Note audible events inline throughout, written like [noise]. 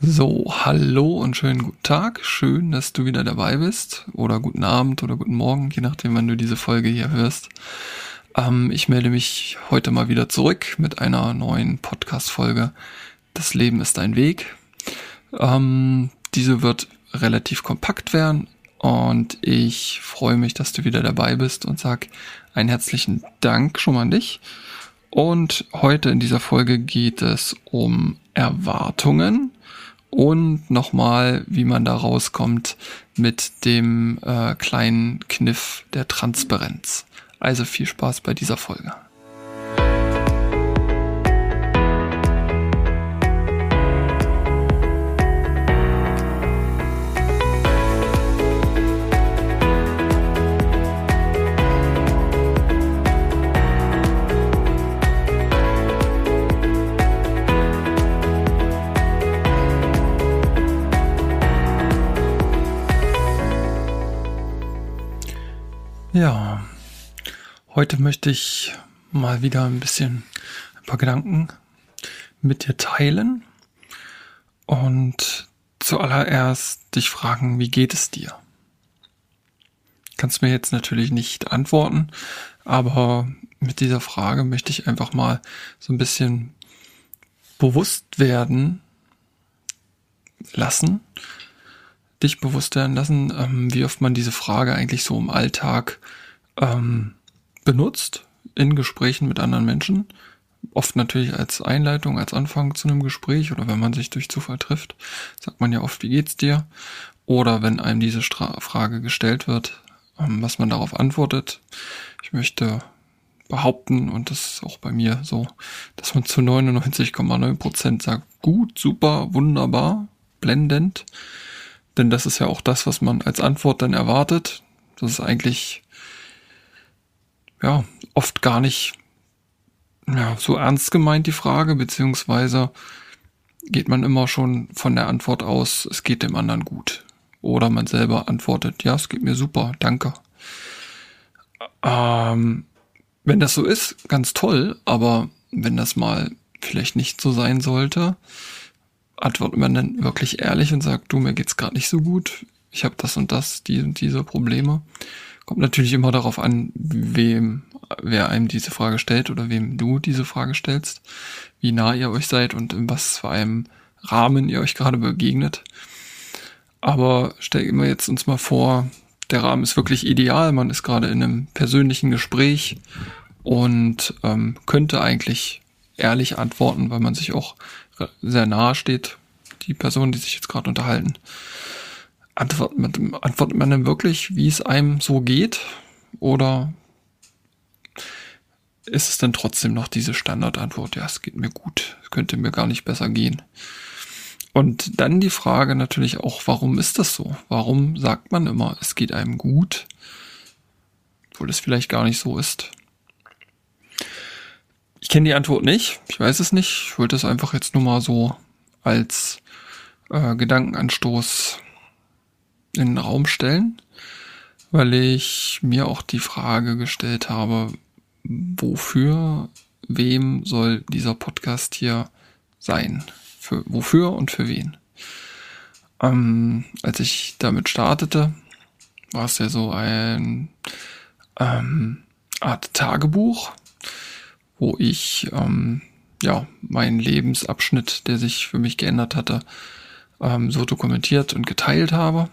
So, hallo und schönen guten Tag. Schön, dass du wieder dabei bist. Oder guten Abend oder guten Morgen, je nachdem, wann du diese Folge hier hörst. Ähm, ich melde mich heute mal wieder zurück mit einer neuen Podcast-Folge. Das Leben ist ein Weg. Ähm, diese wird relativ kompakt werden und ich freue mich, dass du wieder dabei bist und sag einen herzlichen Dank schon mal an dich. Und heute in dieser Folge geht es um Erwartungen und nochmal, wie man da rauskommt mit dem äh, kleinen Kniff der Transparenz. Also viel Spaß bei dieser Folge. Ja, heute möchte ich mal wieder ein bisschen ein paar Gedanken mit dir teilen und zuallererst dich fragen, wie geht es dir? Kannst mir jetzt natürlich nicht antworten, aber mit dieser Frage möchte ich einfach mal so ein bisschen bewusst werden lassen, dich bewusst werden lassen, ähm, wie oft man diese Frage eigentlich so im Alltag ähm, benutzt in Gesprächen mit anderen Menschen. Oft natürlich als Einleitung, als Anfang zu einem Gespräch oder wenn man sich durch Zufall trifft, sagt man ja oft, wie geht's dir? Oder wenn einem diese Stra Frage gestellt wird, ähm, was man darauf antwortet. Ich möchte behaupten, und das ist auch bei mir so, dass man zu 99,9 Prozent sagt, gut, super, wunderbar, blendend. Denn das ist ja auch das, was man als Antwort dann erwartet. Das ist eigentlich, ja, oft gar nicht ja, so ernst gemeint, die Frage, beziehungsweise geht man immer schon von der Antwort aus, es geht dem anderen gut. Oder man selber antwortet, ja, es geht mir super, danke. Ähm, wenn das so ist, ganz toll, aber wenn das mal vielleicht nicht so sein sollte, antwortet man dann wirklich ehrlich und sagt, du, mir geht's gerade nicht so gut, ich habe das und das, die und diese Probleme. Kommt natürlich immer darauf an, wem, wer einem diese Frage stellt oder wem du diese Frage stellst, wie nah ihr euch seid und in was für einem Rahmen ihr euch gerade begegnet. Aber stellen wir jetzt uns mal vor, der Rahmen ist wirklich ideal, man ist gerade in einem persönlichen Gespräch und ähm, könnte eigentlich ehrlich antworten, weil man sich auch sehr nahe steht, die Person, die sich jetzt gerade unterhalten. Antwortet man, antwortet man denn wirklich, wie es einem so geht? Oder ist es dann trotzdem noch diese Standardantwort, ja, es geht mir gut, es könnte mir gar nicht besser gehen? Und dann die Frage natürlich auch, warum ist das so? Warum sagt man immer, es geht einem gut, obwohl es vielleicht gar nicht so ist? Ich kenne die Antwort nicht. Ich weiß es nicht. Ich wollte es einfach jetzt nur mal so als äh, Gedankenanstoß in den Raum stellen, weil ich mir auch die Frage gestellt habe, wofür, wem soll dieser Podcast hier sein? Für, wofür und für wen? Ähm, als ich damit startete, war es ja so ein ähm, Art Tagebuch, wo ich ähm, ja meinen Lebensabschnitt, der sich für mich geändert hatte, ähm, so dokumentiert und geteilt habe.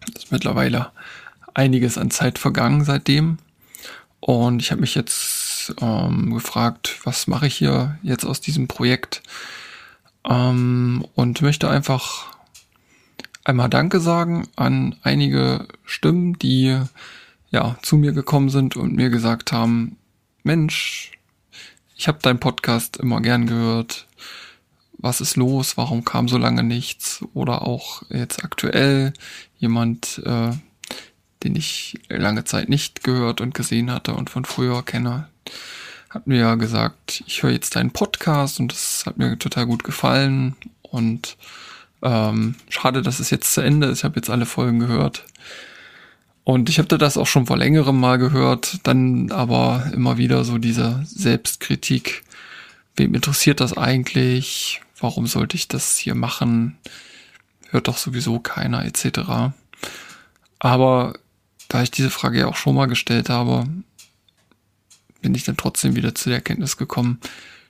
Das ist mittlerweile einiges an Zeit vergangen seitdem. Und ich habe mich jetzt ähm, gefragt, was mache ich hier jetzt aus diesem Projekt? Ähm, und möchte einfach einmal Danke sagen an einige Stimmen, die ja zu mir gekommen sind und mir gesagt haben, Mensch, ich habe deinen Podcast immer gern gehört. Was ist los? Warum kam so lange nichts? Oder auch jetzt aktuell jemand, äh, den ich lange Zeit nicht gehört und gesehen hatte und von früher kenne, hat mir ja gesagt, ich höre jetzt deinen Podcast und das hat mir total gut gefallen und ähm, schade, dass es jetzt zu Ende ist. Ich habe jetzt alle Folgen gehört. Und ich habe das auch schon vor längerem mal gehört, dann aber immer wieder so diese Selbstkritik. Wem interessiert das eigentlich? warum sollte ich das hier machen? Hört doch sowieso keiner, etc. Aber da ich diese Frage ja auch schon mal gestellt habe, bin ich dann trotzdem wieder zu der Erkenntnis gekommen,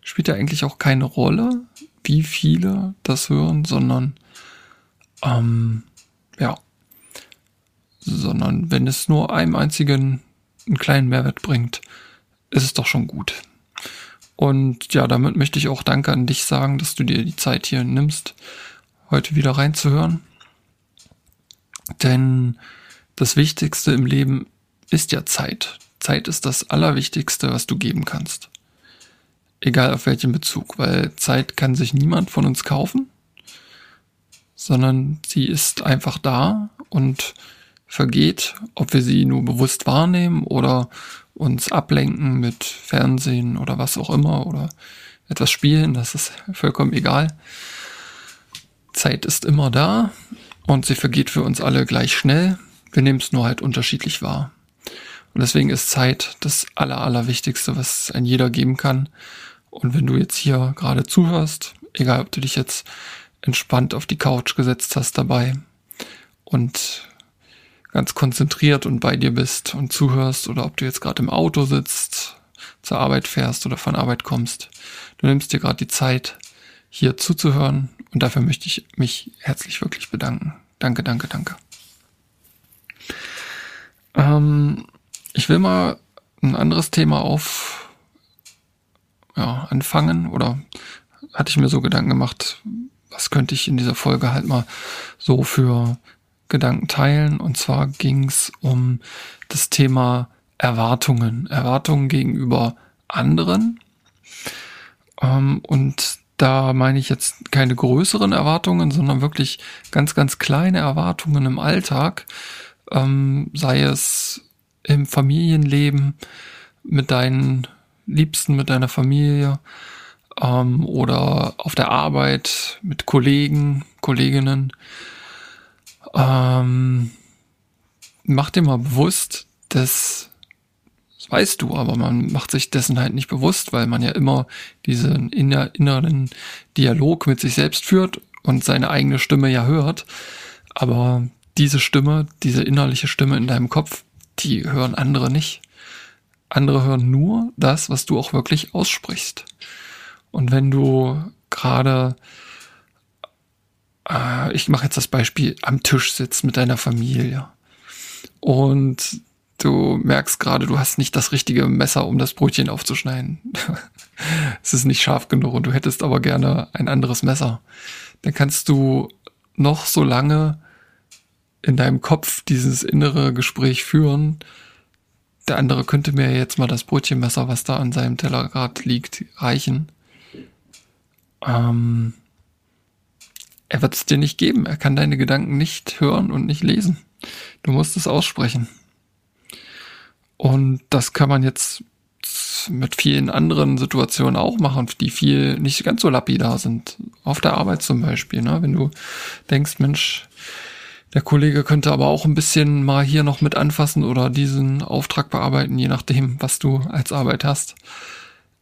spielt ja eigentlich auch keine Rolle, wie viele das hören, sondern ähm, ja, sondern wenn es nur einem einzigen einen kleinen Mehrwert bringt, ist es doch schon gut. Und ja, damit möchte ich auch Danke an dich sagen, dass du dir die Zeit hier nimmst, heute wieder reinzuhören. Denn das Wichtigste im Leben ist ja Zeit. Zeit ist das Allerwichtigste, was du geben kannst. Egal auf welchen Bezug, weil Zeit kann sich niemand von uns kaufen, sondern sie ist einfach da und vergeht, ob wir sie nur bewusst wahrnehmen oder uns ablenken mit Fernsehen oder was auch immer oder etwas spielen, das ist vollkommen egal. Zeit ist immer da und sie vergeht für uns alle gleich schnell. Wir nehmen es nur halt unterschiedlich wahr. Und deswegen ist Zeit das Aller, Allerwichtigste, was ein jeder geben kann. Und wenn du jetzt hier gerade zuhörst, egal ob du dich jetzt entspannt auf die Couch gesetzt hast dabei und ganz konzentriert und bei dir bist und zuhörst oder ob du jetzt gerade im Auto sitzt, zur Arbeit fährst oder von Arbeit kommst. Du nimmst dir gerade die Zeit, hier zuzuhören und dafür möchte ich mich herzlich wirklich bedanken. Danke, danke, danke. Ähm, ich will mal ein anderes Thema auf ja, anfangen oder hatte ich mir so Gedanken gemacht, was könnte ich in dieser Folge halt mal so für Gedanken teilen. Und zwar ging es um das Thema Erwartungen. Erwartungen gegenüber anderen. Ähm, und da meine ich jetzt keine größeren Erwartungen, sondern wirklich ganz, ganz kleine Erwartungen im Alltag. Ähm, sei es im Familienleben mit deinen Liebsten, mit deiner Familie ähm, oder auf der Arbeit mit Kollegen, Kolleginnen ähm, mach dir mal bewusst, dass, das weißt du, aber man macht sich dessen halt nicht bewusst, weil man ja immer diesen inner, inneren Dialog mit sich selbst führt und seine eigene Stimme ja hört. Aber diese Stimme, diese innerliche Stimme in deinem Kopf, die hören andere nicht. Andere hören nur das, was du auch wirklich aussprichst. Und wenn du gerade äh, ich mache jetzt das Beispiel, am Tisch sitzt mit deiner Familie und du merkst gerade, du hast nicht das richtige Messer, um das Brötchen aufzuschneiden. [laughs] es ist nicht scharf genug und du hättest aber gerne ein anderes Messer. Dann kannst du noch so lange in deinem Kopf dieses innere Gespräch führen. Der andere könnte mir jetzt mal das Brötchenmesser, was da an seinem Teller gerade liegt, reichen. Ähm, er wird es dir nicht geben. Er kann deine Gedanken nicht hören und nicht lesen. Du musst es aussprechen. Und das kann man jetzt mit vielen anderen Situationen auch machen, die viel nicht ganz so lapidar sind. Auf der Arbeit zum Beispiel, ne? wenn du denkst, Mensch, der Kollege könnte aber auch ein bisschen mal hier noch mit anfassen oder diesen Auftrag bearbeiten, je nachdem, was du als Arbeit hast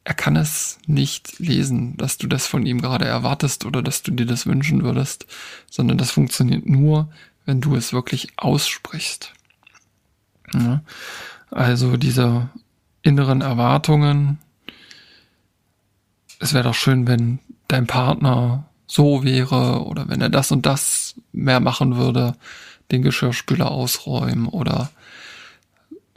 er kann es nicht lesen, dass du das von ihm gerade erwartest oder dass du dir das wünschen würdest, sondern das funktioniert nur, wenn du es wirklich aussprichst. Ja? Also diese inneren Erwartungen. Es wäre doch schön, wenn dein Partner so wäre oder wenn er das und das mehr machen würde, den Geschirrspüler ausräumen oder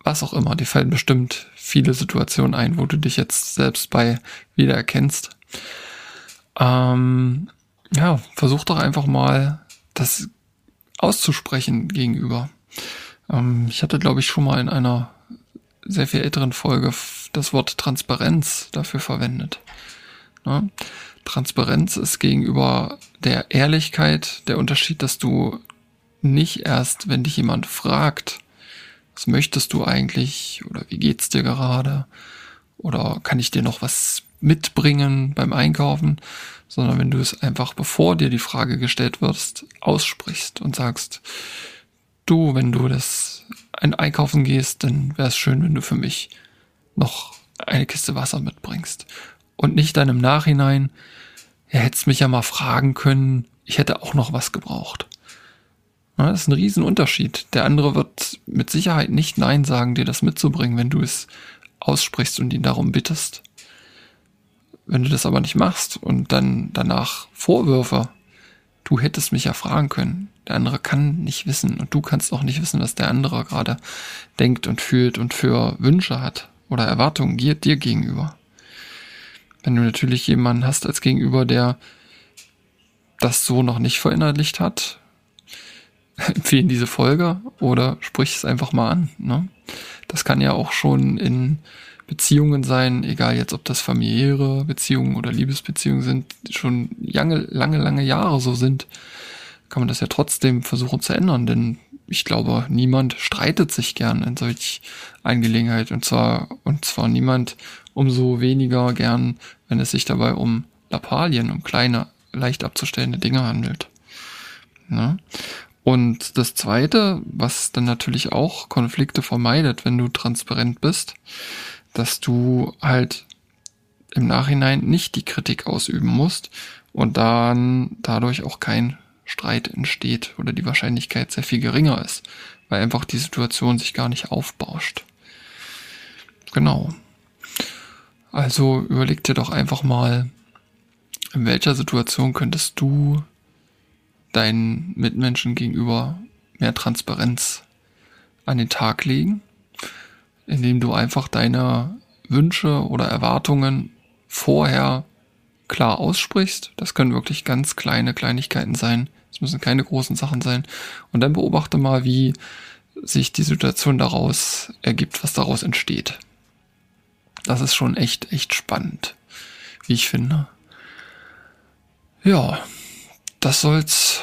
was auch immer. Die fallen bestimmt viele Situationen ein, wo du dich jetzt selbst bei wiedererkennst. Ähm, ja, versuch doch einfach mal, das auszusprechen gegenüber. Ähm, ich hatte, glaube ich, schon mal in einer sehr viel älteren Folge das Wort Transparenz dafür verwendet. Ne? Transparenz ist gegenüber der Ehrlichkeit der Unterschied, dass du nicht erst, wenn dich jemand fragt, was möchtest du eigentlich? Oder wie geht's dir gerade? Oder kann ich dir noch was mitbringen beim Einkaufen, sondern wenn du es einfach bevor dir die Frage gestellt wirst, aussprichst und sagst, du, wenn du das ein Einkaufen gehst, dann wäre es schön, wenn du für mich noch eine Kiste Wasser mitbringst. Und nicht dann im Nachhinein, ja, hättest mich ja mal fragen können, ich hätte auch noch was gebraucht. Ja, das ist ein Riesenunterschied. Der andere wird mit Sicherheit nicht Nein sagen, dir das mitzubringen, wenn du es aussprichst und ihn darum bittest. Wenn du das aber nicht machst und dann danach Vorwürfe, du hättest mich ja fragen können. Der andere kann nicht wissen und du kannst auch nicht wissen, was der andere gerade denkt und fühlt und für Wünsche hat oder Erwartungen dir, dir gegenüber. Wenn du natürlich jemanden hast als Gegenüber, der das so noch nicht verinnerlicht hat, [laughs] empfehlen diese Folge oder sprich es einfach mal an. Ne? Das kann ja auch schon in Beziehungen sein, egal jetzt ob das familiäre Beziehungen oder Liebesbeziehungen sind, schon lange, lange, lange Jahre so sind, kann man das ja trotzdem versuchen zu ändern, denn ich glaube, niemand streitet sich gern in solch Angelegenheit und zwar, und zwar niemand umso weniger gern, wenn es sich dabei um Lappalien, um kleine, leicht abzustellende Dinge handelt. Ne? Und das zweite, was dann natürlich auch Konflikte vermeidet, wenn du transparent bist, dass du halt im Nachhinein nicht die Kritik ausüben musst und dann dadurch auch kein Streit entsteht oder die Wahrscheinlichkeit sehr viel geringer ist, weil einfach die Situation sich gar nicht aufbauscht. Genau. Also überleg dir doch einfach mal, in welcher Situation könntest du deinen Mitmenschen gegenüber mehr Transparenz an den Tag legen, indem du einfach deine Wünsche oder Erwartungen vorher klar aussprichst. Das können wirklich ganz kleine Kleinigkeiten sein. Es müssen keine großen Sachen sein. Und dann beobachte mal, wie sich die Situation daraus ergibt, was daraus entsteht. Das ist schon echt, echt spannend, wie ich finde. Ja, das soll's,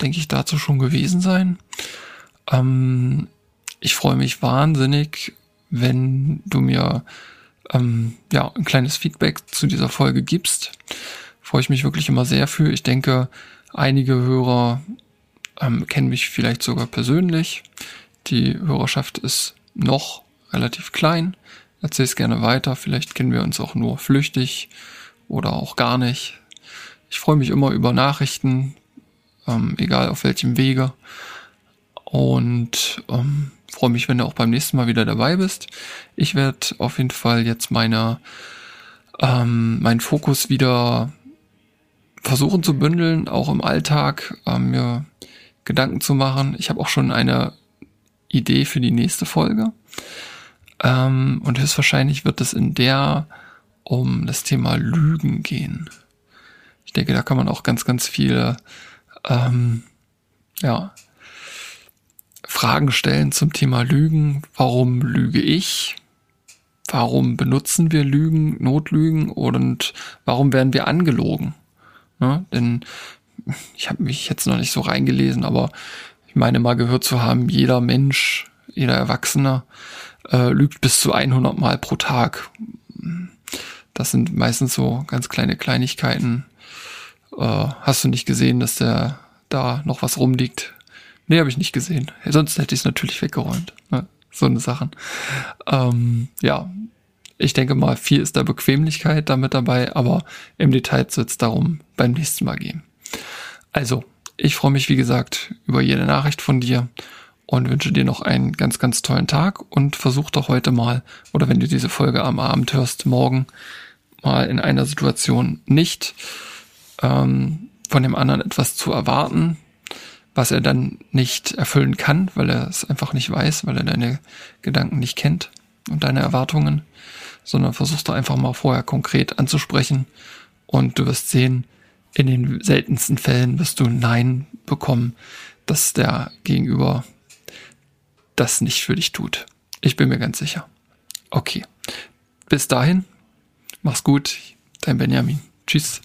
denke ich, dazu schon gewesen sein. Ähm, ich freue mich wahnsinnig, wenn du mir ähm, ja ein kleines Feedback zu dieser Folge gibst. Freue ich mich wirklich immer sehr für. Ich denke, einige Hörer ähm, kennen mich vielleicht sogar persönlich. Die Hörerschaft ist noch relativ klein. Erzähl es gerne weiter. Vielleicht kennen wir uns auch nur flüchtig oder auch gar nicht. Ich freue mich immer über Nachrichten, ähm, egal auf welchem Wege. Und ähm, freue mich, wenn du auch beim nächsten Mal wieder dabei bist. Ich werde auf jeden Fall jetzt meine ähm, meinen Fokus wieder versuchen zu bündeln, auch im Alltag, ähm, mir Gedanken zu machen. Ich habe auch schon eine Idee für die nächste Folge. Ähm, und höchstwahrscheinlich wird es in der um das Thema Lügen gehen. Ich denke, da kann man auch ganz, ganz viele ähm, ja, Fragen stellen zum Thema Lügen. Warum lüge ich? Warum benutzen wir Lügen, Notlügen und warum werden wir angelogen? Ja, denn ich habe mich jetzt noch nicht so reingelesen, aber ich meine mal gehört zu haben, jeder Mensch, jeder Erwachsene äh, lügt bis zu 100 Mal pro Tag. Das sind meistens so ganz kleine Kleinigkeiten, äh, hast du nicht gesehen, dass der da noch was rumliegt? Nee, habe ich nicht gesehen. Sonst hätte ich es natürlich weggeräumt. Ne? So eine Sachen. Ähm, ja, ich denke mal, viel ist da Bequemlichkeit damit dabei, aber im Detail wird es darum beim nächsten Mal gehen. Also, ich freue mich, wie gesagt, über jede Nachricht von dir und wünsche dir noch einen ganz, ganz tollen Tag und versuch doch heute mal, oder wenn du diese Folge am Abend hörst, morgen mal in einer Situation nicht ähm, von dem anderen etwas zu erwarten, was er dann nicht erfüllen kann, weil er es einfach nicht weiß, weil er deine Gedanken nicht kennt und deine Erwartungen, sondern versuchst du einfach mal vorher konkret anzusprechen und du wirst sehen, in den seltensten Fällen wirst du Nein bekommen, dass der Gegenüber das nicht für dich tut. Ich bin mir ganz sicher. Okay. Bis dahin, mach's gut, dein Benjamin. Tschüss.